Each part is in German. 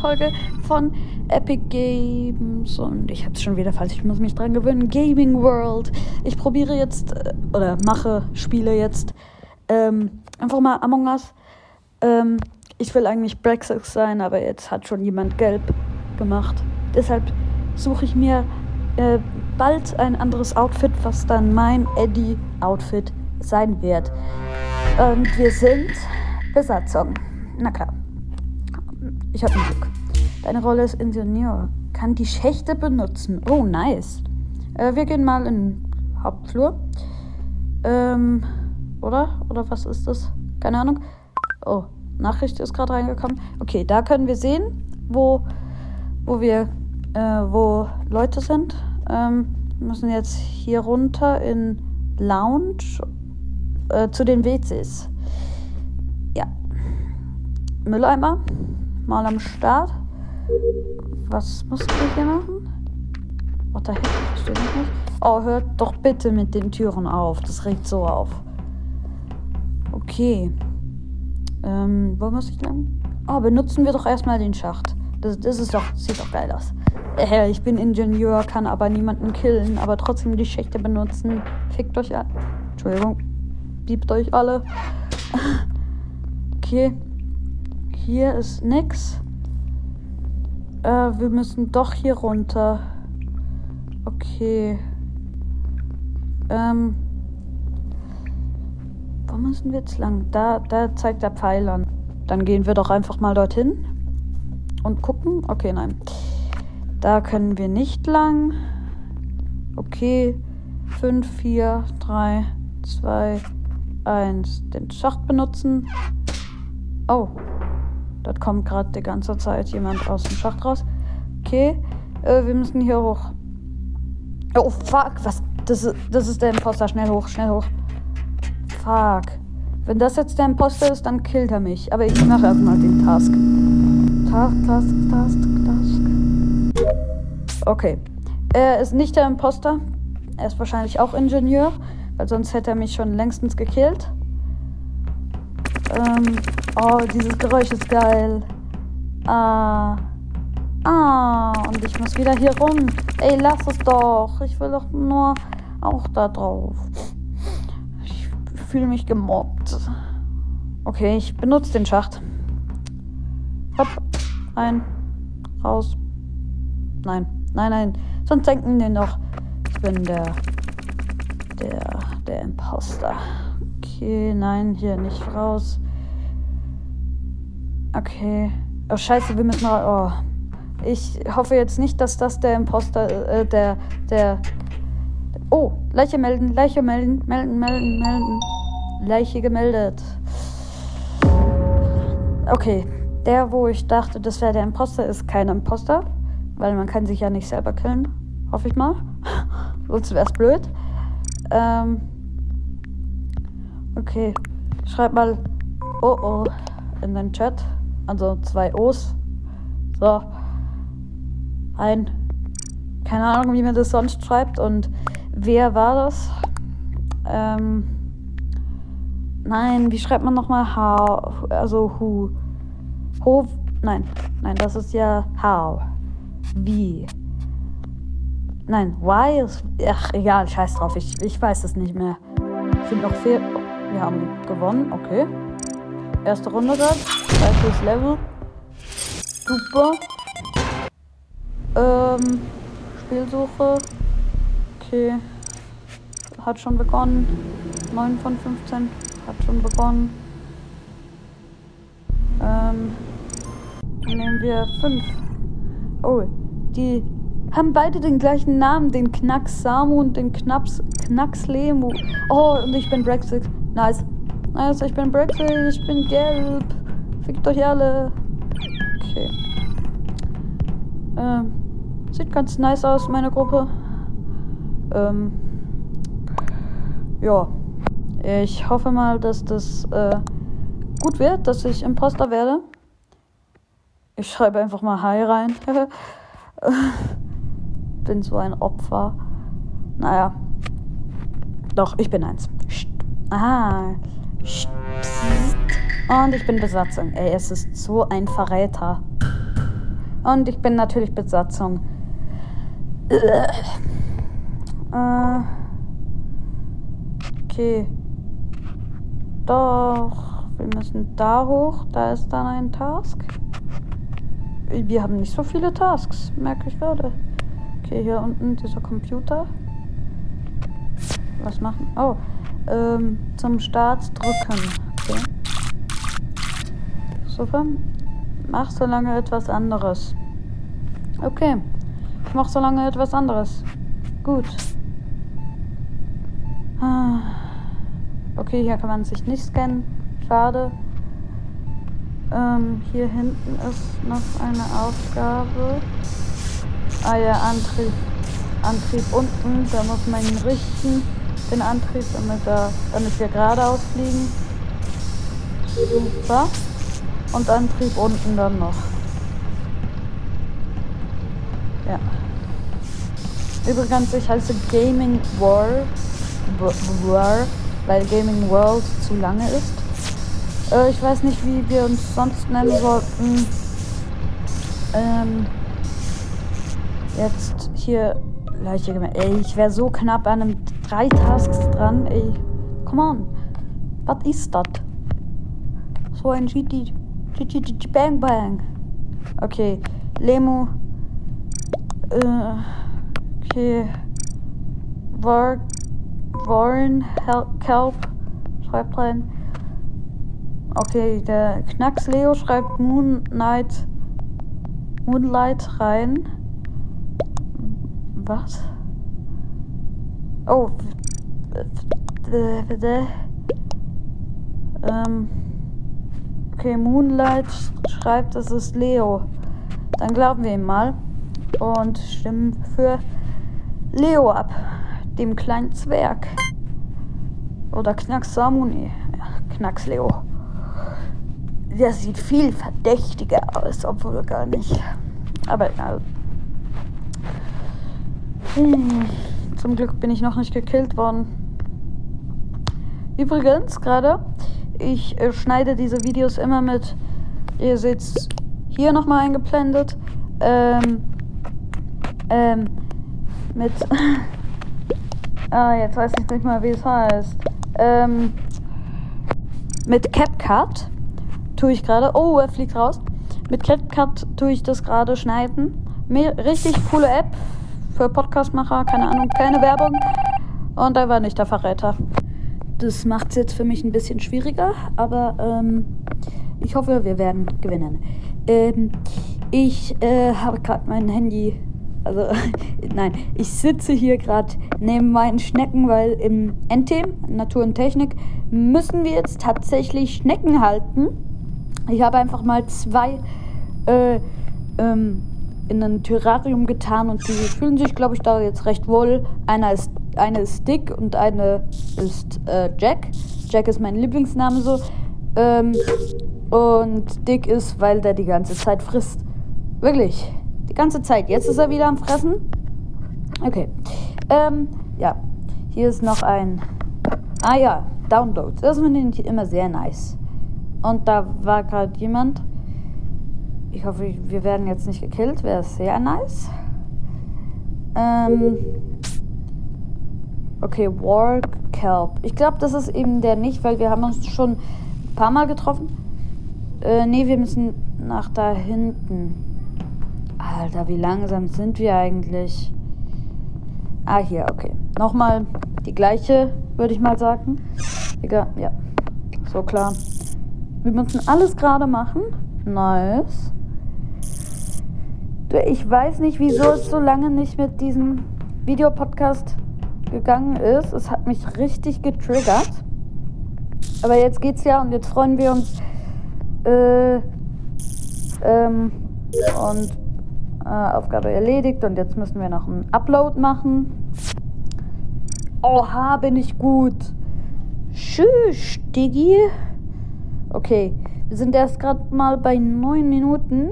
Folge von Epic Games und ich habe es schon wieder falsch, ich muss mich dran gewöhnen. Gaming World. Ich probiere jetzt äh, oder mache, spiele jetzt ähm, einfach mal Among Us. Ähm, ich will eigentlich Brexit sein, aber jetzt hat schon jemand gelb gemacht. Deshalb suche ich mir äh, bald ein anderes Outfit, was dann mein Eddie-Outfit sein wird. Und wir sind Besatzung. Na klar. Ich habe ein Glück. Deine Rolle ist Ingenieur. Kann die Schächte benutzen. Oh, nice. Äh, wir gehen mal in den Hauptflur. Ähm, oder? Oder was ist das? Keine Ahnung. Oh, Nachricht ist gerade reingekommen. Okay, da können wir sehen, wo, wo wir, äh, wo Leute sind. Ähm, wir müssen jetzt hier runter in Lounge äh, zu den WCs. Ja. Mülleimer. Mal am Start. Was muss ich hier machen? What the heck? Verstehe ich nicht. Oh, hört doch bitte mit den Türen auf. Das regt so auf. Okay. Ähm, wo muss ich lang? Oh, benutzen wir doch erstmal den Schacht. Das, das ist doch, sieht doch geil aus. Äh, ich bin Ingenieur, kann aber niemanden killen, aber trotzdem die Schächte benutzen. Fickt euch alle. Entschuldigung. Biebt euch alle. okay. Hier ist nix. Äh, wir müssen doch hier runter. Okay. Ähm. Wo müssen wir jetzt lang? Da, da zeigt der Pfeil an. Dann gehen wir doch einfach mal dorthin und gucken. Okay, nein. Da können wir nicht lang. Okay. 5, 4, 3, 2, 1. Den Schacht benutzen. Oh. Dort kommt gerade die ganze Zeit jemand aus dem Schacht raus. Okay. Äh, wir müssen hier hoch. Oh, fuck. Was? Das das ist der Imposter. Schnell hoch, schnell hoch. Fuck. Wenn das jetzt der Imposter ist, dann killt er mich. Aber ich mache erstmal den Task. Task, Task, Task, Task. Okay. Er ist nicht der Imposter. Er ist wahrscheinlich auch Ingenieur, weil sonst hätte er mich schon längstens gekillt. Ähm, oh, dieses Geräusch ist geil. Ah. Ah, und ich muss wieder hier rum. Ey, lass es doch. Ich will doch nur auch da drauf fühle mich gemobbt. Okay, ich benutze den Schacht. Hopp, rein, raus. Nein, nein, nein. Sonst denken die noch, ich bin der, der, der Imposter. Okay, nein, hier nicht raus. Okay. Oh, scheiße, wir müssen mal, oh. Ich hoffe jetzt nicht, dass das der Imposter, äh, der, der, Oh, Leiche melden, Leiche melden, melden, melden, melden. Leiche gemeldet. Okay, der, wo ich dachte, das wäre der Imposter, ist kein Imposter, weil man kann sich ja nicht selber killen. Hoffe ich mal. Sonst wäre es blöd. Ähm, okay, schreib mal Oh oh in den Chat. Also zwei O's. So. Ein. Keine Ahnung, wie man das sonst schreibt. Und wer war das? Ähm. Nein, wie schreibt man nochmal how? Also who? Ho? Nein, nein, das ist ja how. Wie? Nein, why ist. Ach, egal, scheiß drauf, ich, ich weiß es nicht mehr. Sind noch vier. Wir haben gewonnen, okay. Erste Runde gerade. Zweites Level. Super. Ähm, Spielsuche. Okay. Hat schon begonnen. 9 von 15 hat schon begonnen. Ähm, nehmen wir fünf. Oh, die haben beide den gleichen Namen, den Knacks Samu und den Knaps Knacks Lemu. Oh, und ich bin Brexit. Nice. Nice, ich bin Brexit, ich bin gelb. Fickt euch alle. Okay. Ähm, sieht ganz nice aus, meine Gruppe. Ähm, ja. Ich hoffe mal, dass das äh, gut wird, dass ich Imposter werde. Ich schreibe einfach mal Hi rein. bin so ein Opfer. Naja. Doch, ich bin eins. Ah. Und ich bin Besatzung. Ey, es ist so ein Verräter. Und ich bin natürlich Besatzung. Äh, okay. Doch, wir müssen da hoch. Da ist dann ein Task. Wir haben nicht so viele Tasks, merke ich gerade. Okay, hier unten dieser Computer. Was machen? Oh, ähm, zum Start drücken. Super. Mach so lange etwas anderes. Okay. Ich mach so lange etwas anderes. Gut. Ah. Okay, hier kann man sich nicht scannen. Schade. Ähm, hier hinten ist noch eine Aufgabe. Ah ja, Antrieb. Antrieb unten. Da muss man ihn richten. Den Antrieb, damit, er, damit wir geradeaus fliegen. Super. Und Antrieb unten dann noch. Ja. Übrigens, ich heiße Gaming World, War, weil Gaming World zu lange ist. Äh, ich weiß nicht, wie wir uns sonst nennen sollten. Ähm, jetzt hier gleiche Ey, ich wäre so knapp an einem drei Tasks dran. Ey, come on. Was ist das? So ein GT. Bang Bang. Okay. Lemo. Äh, okay. War, Warren Kelp schreibt rein. Okay, der Knacks Leo schreibt Moonlight Moonlight rein. Was? Oh. Ähm. Okay, Moonlight schreibt, es ist Leo. Dann glauben wir ihm mal und stimmen für Leo ab, dem kleinen Zwerg. Oder Knacks Samuni. Ja, Knacks Leo. Der sieht viel verdächtiger aus, obwohl gar nicht. Aber ja. Hm, zum Glück bin ich noch nicht gekillt worden. Übrigens, gerade, ich äh, schneide diese Videos immer mit, ihr seht hier nochmal eingeblendet, ähm, ähm, mit, ah, jetzt weiß ich nicht mal, wie es heißt, ähm, mit CapCut tue ich gerade. Oh, er fliegt raus. Mit CapCut tue ich das gerade schneiden. Richtig coole App für Podcastmacher, keine Ahnung, keine Werbung. Und er war nicht der Verräter. Das macht es jetzt für mich ein bisschen schwieriger, aber ähm, ich hoffe, wir werden gewinnen. Ähm, ich äh, habe gerade mein Handy also, nein, ich sitze hier gerade neben meinen Schnecken, weil im NT, Natur und Technik, müssen wir jetzt tatsächlich Schnecken halten. Ich habe einfach mal zwei äh, ähm, in ein Terrarium getan und die fühlen sich, glaube ich, da jetzt recht wohl. Einer ist, eine ist Dick und eine ist äh, Jack. Jack ist mein Lieblingsname so. Ähm, und Dick ist, weil der die ganze Zeit frisst. Wirklich. Die ganze Zeit. Jetzt ist er wieder am Fressen. Okay. Ähm, ja. Hier ist noch ein. Ah ja, Download. Das finde ich immer sehr nice. Und da war gerade jemand. Ich hoffe, wir werden jetzt nicht gekillt. Wäre sehr nice. Ähm. Okay, War Kelp. Ich glaube, das ist eben der nicht, weil wir haben uns schon ein paar Mal getroffen. Äh, nee, wir müssen nach da hinten. Alter, wie langsam sind wir eigentlich? Ah, hier, okay. Nochmal die gleiche, würde ich mal sagen. Egal, ja. So klar. Wir müssen alles gerade machen. Nice. Ich weiß nicht, wieso es so lange nicht mit diesem Videopodcast gegangen ist. Es hat mich richtig getriggert. Aber jetzt geht's ja und jetzt freuen wir uns. Äh, ähm, und äh, Aufgabe erledigt und jetzt müssen wir noch einen Upload machen. Oha, bin ich gut. Tschüss, Diggi. Okay, wir sind erst gerade mal bei neun Minuten.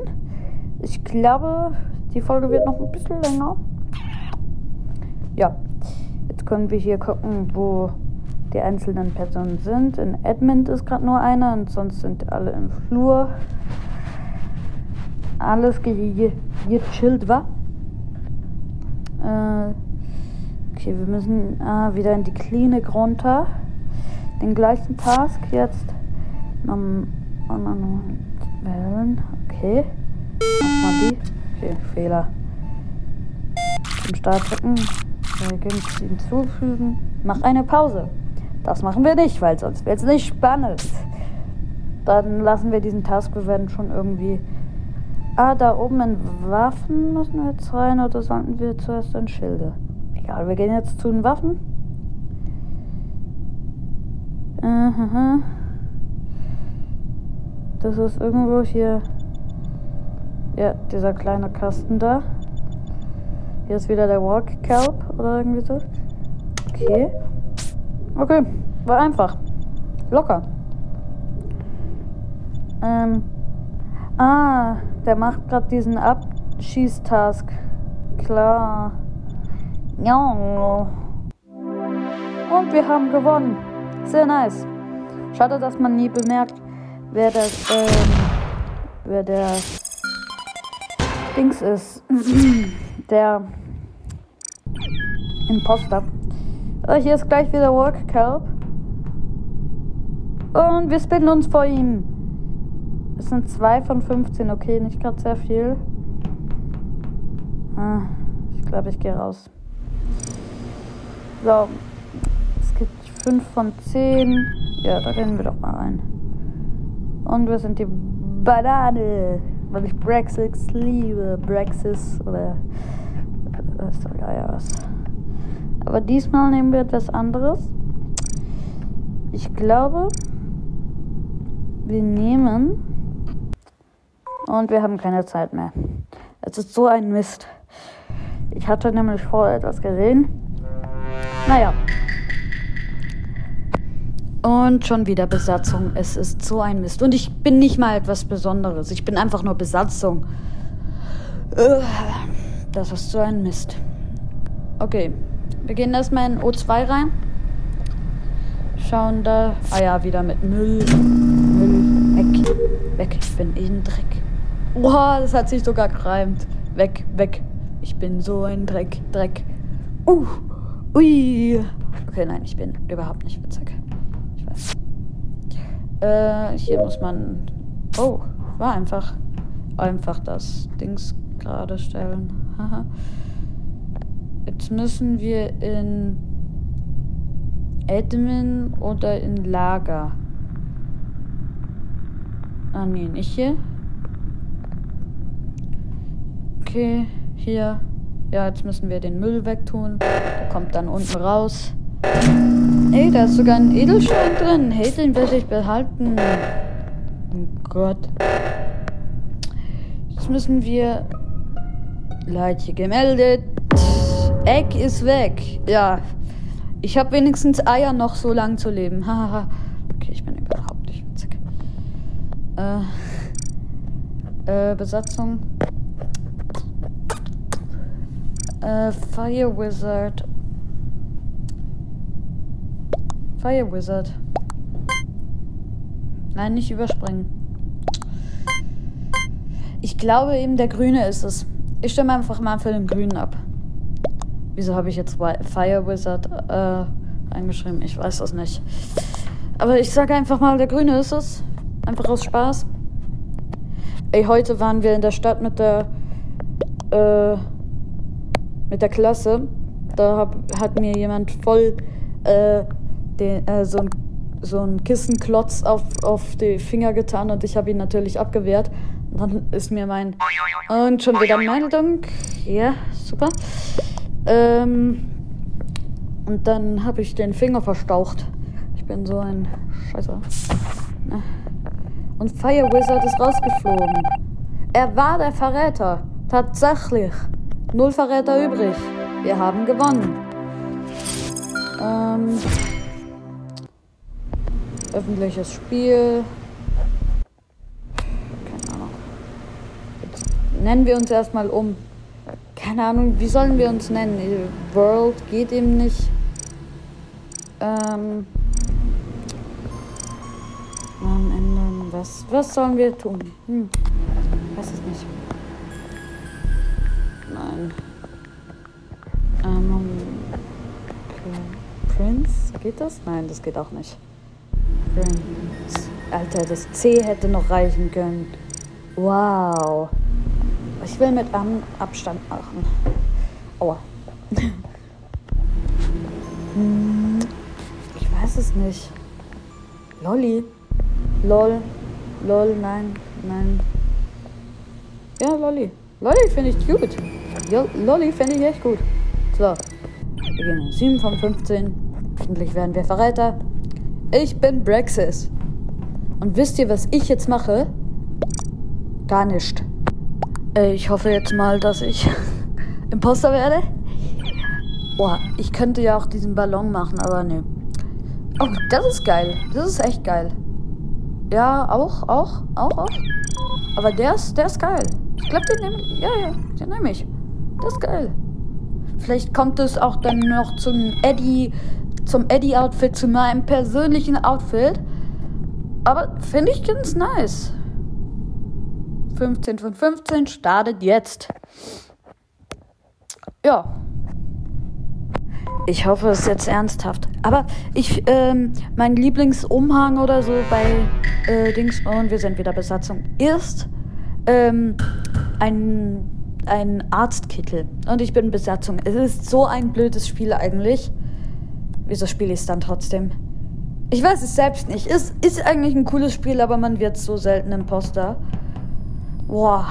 Ich glaube, die Folge wird noch ein bisschen länger. Können wir hier gucken, wo die einzelnen Personen sind. In Edmund ist gerade nur einer und sonst sind alle im Flur. Alles gechillt war. Äh, okay, wir müssen äh, wieder in die Klinik runter. Den gleichen Task jetzt. Um, um, wählen. Okay. Mach mal die. Okay, Fehler. Zum Start drücken. Hinzufügen. Mach eine Pause. Das machen wir nicht, weil sonst wird es nicht spannend. Dann lassen wir diesen Task. Wir werden schon irgendwie. Ah, da oben in Waffen müssen wir jetzt rein oder sollten wir zuerst in Schilde? Egal, wir gehen jetzt zu den Waffen. Das ist irgendwo hier. Ja, dieser kleine Kasten da. Hier ist wieder der Walk Kelp oder irgendwie so. Okay. Okay, war einfach. Locker. Ähm. Ah, der macht gerade diesen Abschießtask. Klar. Ja. Und wir haben gewonnen. Sehr nice. Schade, dass man nie bemerkt, wer das, ähm, wer der Dings ist. der Imposter. Äh, hier ist gleich wieder Work Kelp. Und wir spinnen uns vor ihm. Es sind 2 von 15, okay, nicht gerade sehr viel. Ah, ich glaube, ich gehe raus. So. Es gibt 5 von 10. Ja, da gehen wir doch mal rein. Und wir sind die Banane. Weil ich Brexit liebe. Brexit oder. Ist doch ja was. Aber diesmal nehmen wir etwas anderes. Ich glaube, wir nehmen. Und wir haben keine Zeit mehr. Es ist so ein Mist. Ich hatte nämlich vorher etwas gesehen. Naja. Und schon wieder Besatzung. Es ist so ein Mist. Und ich bin nicht mal etwas Besonderes. Ich bin einfach nur Besatzung. Äh, das ist so ein Mist. Okay. Wir gehen erstmal in O2 rein. Schauen da. Ah ja, wieder mit Müll. Müll. Weg. Weg. Ich bin in Dreck. Oha, das hat sich sogar gereimt. Weg, weg. Ich bin so ein Dreck, Dreck. Uh. Ui. Okay, nein, ich bin überhaupt nicht witzig. Ich weiß. Äh, hier muss man. Oh, war einfach. Einfach das Dings gerade stellen. Haha. Jetzt müssen wir in Admin oder in Lager. Ah, nee, nicht hier. Okay, hier. Ja, jetzt müssen wir den Müll wegtun. Der kommt dann unten raus. Ey, da ist sogar ein Edelstein drin. Hey, den werde ich behalten. Oh Gott. Jetzt müssen wir Leiche gemeldet. Egg ist weg. Ja. Ich habe wenigstens Eier noch so lang zu leben. Hahaha. okay, ich bin überhaupt nicht witzig. Äh, äh, Besatzung. Äh, Fire Wizard. Fire Wizard. Nein, nicht überspringen. Ich glaube eben, der Grüne ist es. Ich stimme einfach mal für den Grünen ab. Wieso habe ich jetzt Fire Wizard äh, reingeschrieben? Ich weiß das nicht. Aber ich sage einfach mal, der Grüne ist es. Einfach aus Spaß. Ey, heute waren wir in der Stadt mit der äh, mit der Klasse. Da hab, hat mir jemand voll äh, den, äh, so ein so ein Kissenklotz auf, auf die Finger getan und ich habe ihn natürlich abgewehrt. Dann ist mir mein. Und schon wieder Meldung. Ja, super. Ähm, und dann habe ich den Finger verstaucht. Ich bin so ein Scheiße. Und Fire Wizard ist rausgeflogen. Er war der Verräter. Tatsächlich. Null Verräter übrig. Wir haben gewonnen. Ähm, öffentliches Spiel. Keine Ahnung. Jetzt nennen wir uns erstmal um. Keine Ahnung, wie sollen wir uns nennen? World geht eben nicht. Ähm. Namen ändern. Was, was sollen wir tun? Hm. Weiß es nicht. Nein. Ähm, Prince? Geht das? Nein, das geht auch nicht. Prince. Alter, das C hätte noch reichen können. Wow. Ich will mit Am Abstand machen. Aua. Hm, ich weiß es nicht. Lolli. Lol. Lol, nein, nein. Ja, Lolli. Lolli finde ich gut. Lolli finde ich echt gut. So. Wir gehen 7 von 15. Hoffentlich werden wir Verräter. Ich bin Brexis. Und wisst ihr, was ich jetzt mache? Gar nicht. Äh, ich hoffe jetzt mal, dass ich Imposter werde. Boah, ich könnte ja auch diesen Ballon machen, aber ne. Oh, das ist geil. Das ist echt geil. Ja, auch, auch, auch, auch. Aber der ist, der ist geil. Ich glaube, den nehme ich. Ja, ja, den nehme ich. Das ist geil. Vielleicht kommt es auch dann noch zum Eddie, zum Eddie-Outfit, zu meinem persönlichen Outfit. Aber finde ich ganz nice. 15 von 15 startet jetzt. Ja. Ich hoffe, es ist jetzt ernsthaft. Aber ich, ähm, mein Lieblingsumhang oder so bei äh, Dings, und wir sind wieder Besatzung, ist ähm, ein, ein Arztkittel. Und ich bin Besatzung. Es ist so ein blödes Spiel eigentlich. Wieso spiele ich es dann trotzdem? Ich weiß es selbst nicht. Es ist eigentlich ein cooles Spiel, aber man wird so selten Imposter. Boah.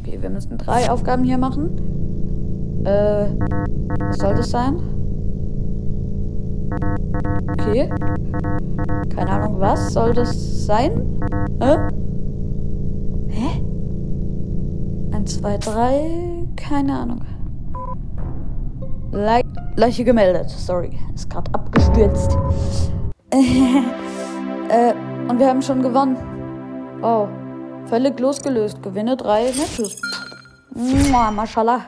Okay, wir müssen drei Aufgaben hier machen. Äh, was soll das sein? Okay. Keine Ahnung, was soll das sein? Hä? Hä? Eins, zwei, drei. Keine Ahnung. Le Leiche gemeldet. Sorry. Ist gerade abgestürzt. äh, und wir haben schon gewonnen. Oh. Völlig losgelöst. Gewinne drei Matches. Mua, mashallah.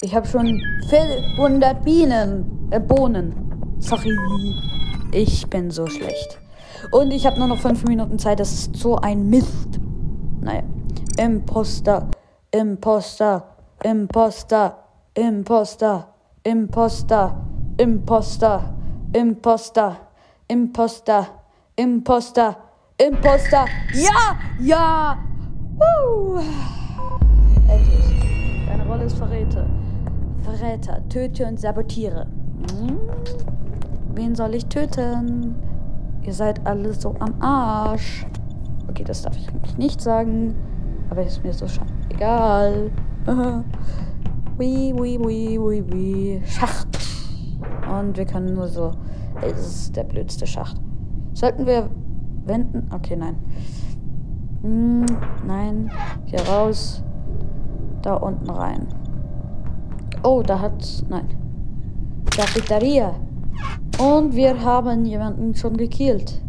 Ich habe schon 400 Bienen. Äh, Bohnen. Sorry. Ich bin so schlecht. Und ich habe nur noch fünf Minuten Zeit. Das ist so ein Mist. Naja. Imposter. Imposter. Imposter. Imposter. Imposter. Imposter. Imposter. Imposter. Imposter. Imposter. Ja! Ja! Woo! Endlich. Deine Rolle ist Verräter. Verräter. Töte und sabotiere. Hm? Wen soll ich töten? Ihr seid alle so am Arsch. Okay, das darf ich eigentlich nicht sagen. Aber ist mir so egal. Wie, wie, wie, wie, wie. Schacht. Und wir können nur so. Es ist der blödste Schacht. Sollten wir wenden? Okay, nein. Hm, nein. Hier raus. Da unten rein. Oh, da hat's. Nein. Cafeteria. Und wir haben jemanden schon gekillt.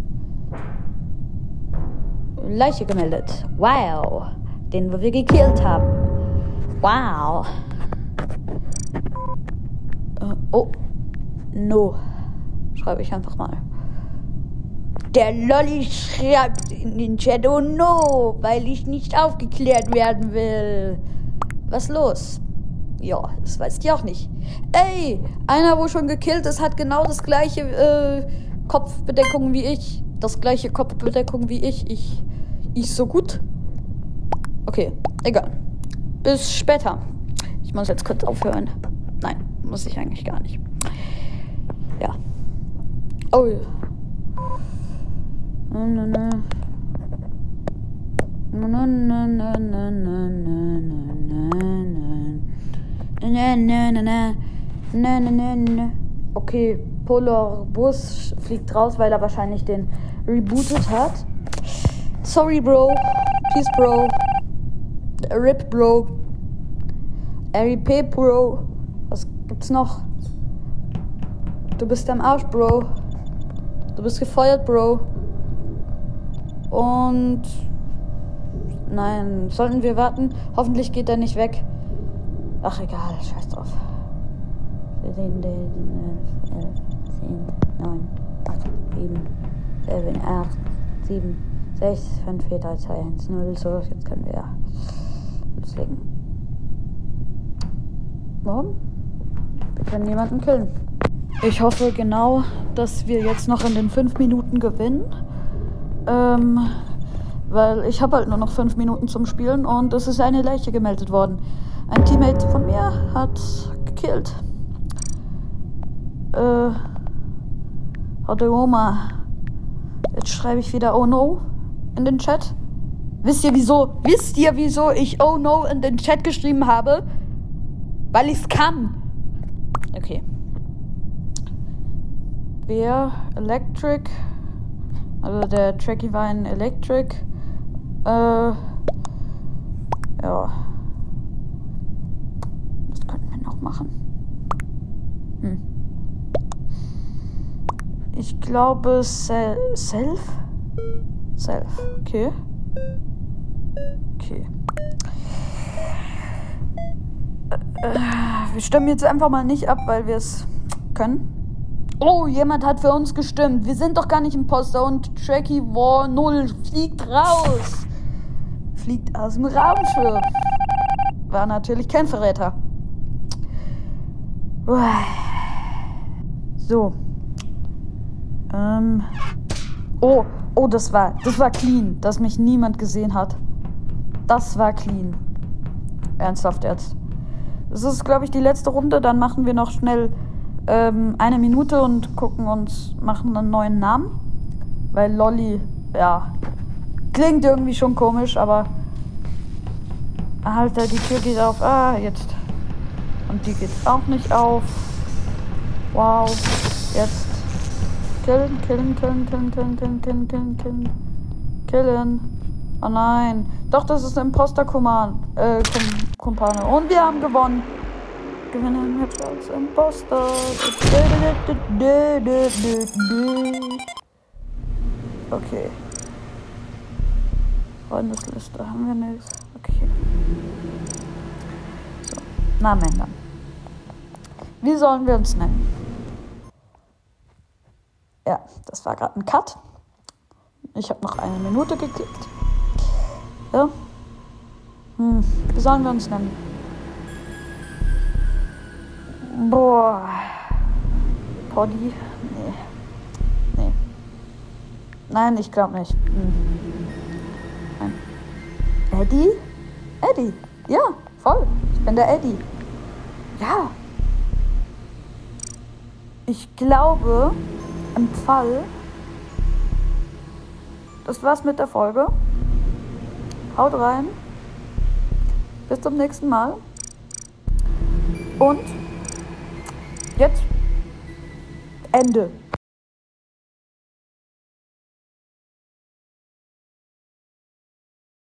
Leiche gemeldet. Wow. Den wir gekillt haben. Wow. Uh, oh. No. Schreibe ich einfach mal. Der Lolli schreibt in den Chat, oh no, weil ich nicht aufgeklärt werden will. Was los? Ja, das weiß ich auch nicht. Ey, einer, wo schon gekillt ist, hat genau das gleiche äh, Kopfbedeckung wie ich. Das gleiche Kopfbedeckung wie ich. Ich, ich so gut. Okay, egal. Bis später. Ich muss jetzt kurz aufhören. Nein, muss ich eigentlich gar nicht. Ja. Oh. Na. Okay, Polar Bus fliegt raus, weil er wahrscheinlich den rebootet hat. Sorry, Bro. Peace, Bro. RIP, Bro. RIP, Bro. Was gibt's noch? Du bist am Arsch, Bro. Du bist gefeuert, Bro. Und nein, sollten wir warten? Hoffentlich geht er nicht weg. Ach egal, scheiß drauf. 10, 9, 8, 7, 7, 8, 7, 6, 5, 4, 3, 2, 1, 0. So, jetzt können wir loslegen. Warum? Wir können jemanden killen. Ich hoffe genau, dass wir jetzt noch in den fünf Minuten gewinnen. Ähm, weil ich habe halt nur noch fünf Minuten zum Spielen und es ist eine Leiche gemeldet worden. Ein Teammate von mir hat gekillt. Äh, Hatte Oma. Jetzt schreibe ich wieder Oh no in den Chat. Wisst ihr wieso? Wisst ihr wieso ich Oh no in den Chat geschrieben habe? Weil ich es kann. Okay. Wer Electric, also der Tracky war ein Electric, äh, ja. Was könnten wir noch machen? Hm. Ich glaube Sel Self? Self, okay. Okay. Äh, wir stimmen jetzt einfach mal nicht ab, weil wir es können. Oh, jemand hat für uns gestimmt. Wir sind doch gar nicht Imposter und Tracky War 0 fliegt raus. Fliegt aus dem Raumschiff. War natürlich kein Verräter. So. Ähm. Oh, oh, das war, das war clean, dass mich niemand gesehen hat. Das war clean. Ernsthaft jetzt. Das ist, glaube ich, die letzte Runde. Dann machen wir noch schnell ähm, eine Minute und gucken uns, machen einen neuen Namen. Weil Lolly, ja, klingt irgendwie schon komisch, aber. Alter, die Tür geht auf. Ah, jetzt. Und die geht auch nicht auf. Wow. Jetzt. Killen, killen, killen, killen, killen, killen, killen, killen, killen. Killen. Oh nein. Doch, das ist ein Imposter-Kumpane. Äh, Kumpane. Und wir haben gewonnen. Gewinnen jetzt als Imposter. Okay. Freundesliste haben wir nichts. Okay. So. Namen ändern. Wie sollen wir uns nennen? Ja, das war gerade ein Cut. Ich habe noch eine Minute geklickt. Ja. Hm, wie sollen wir uns nennen? Boah. Poddy? Nee. Nee. Nein, ich glaube nicht. Hm. Nein. Eddie? Eddie. Ja, voll. Ich bin der Eddie. Ja. Ich glaube, im Fall. Das war's mit der Folge. Haut rein. Bis zum nächsten Mal. Und jetzt Ende.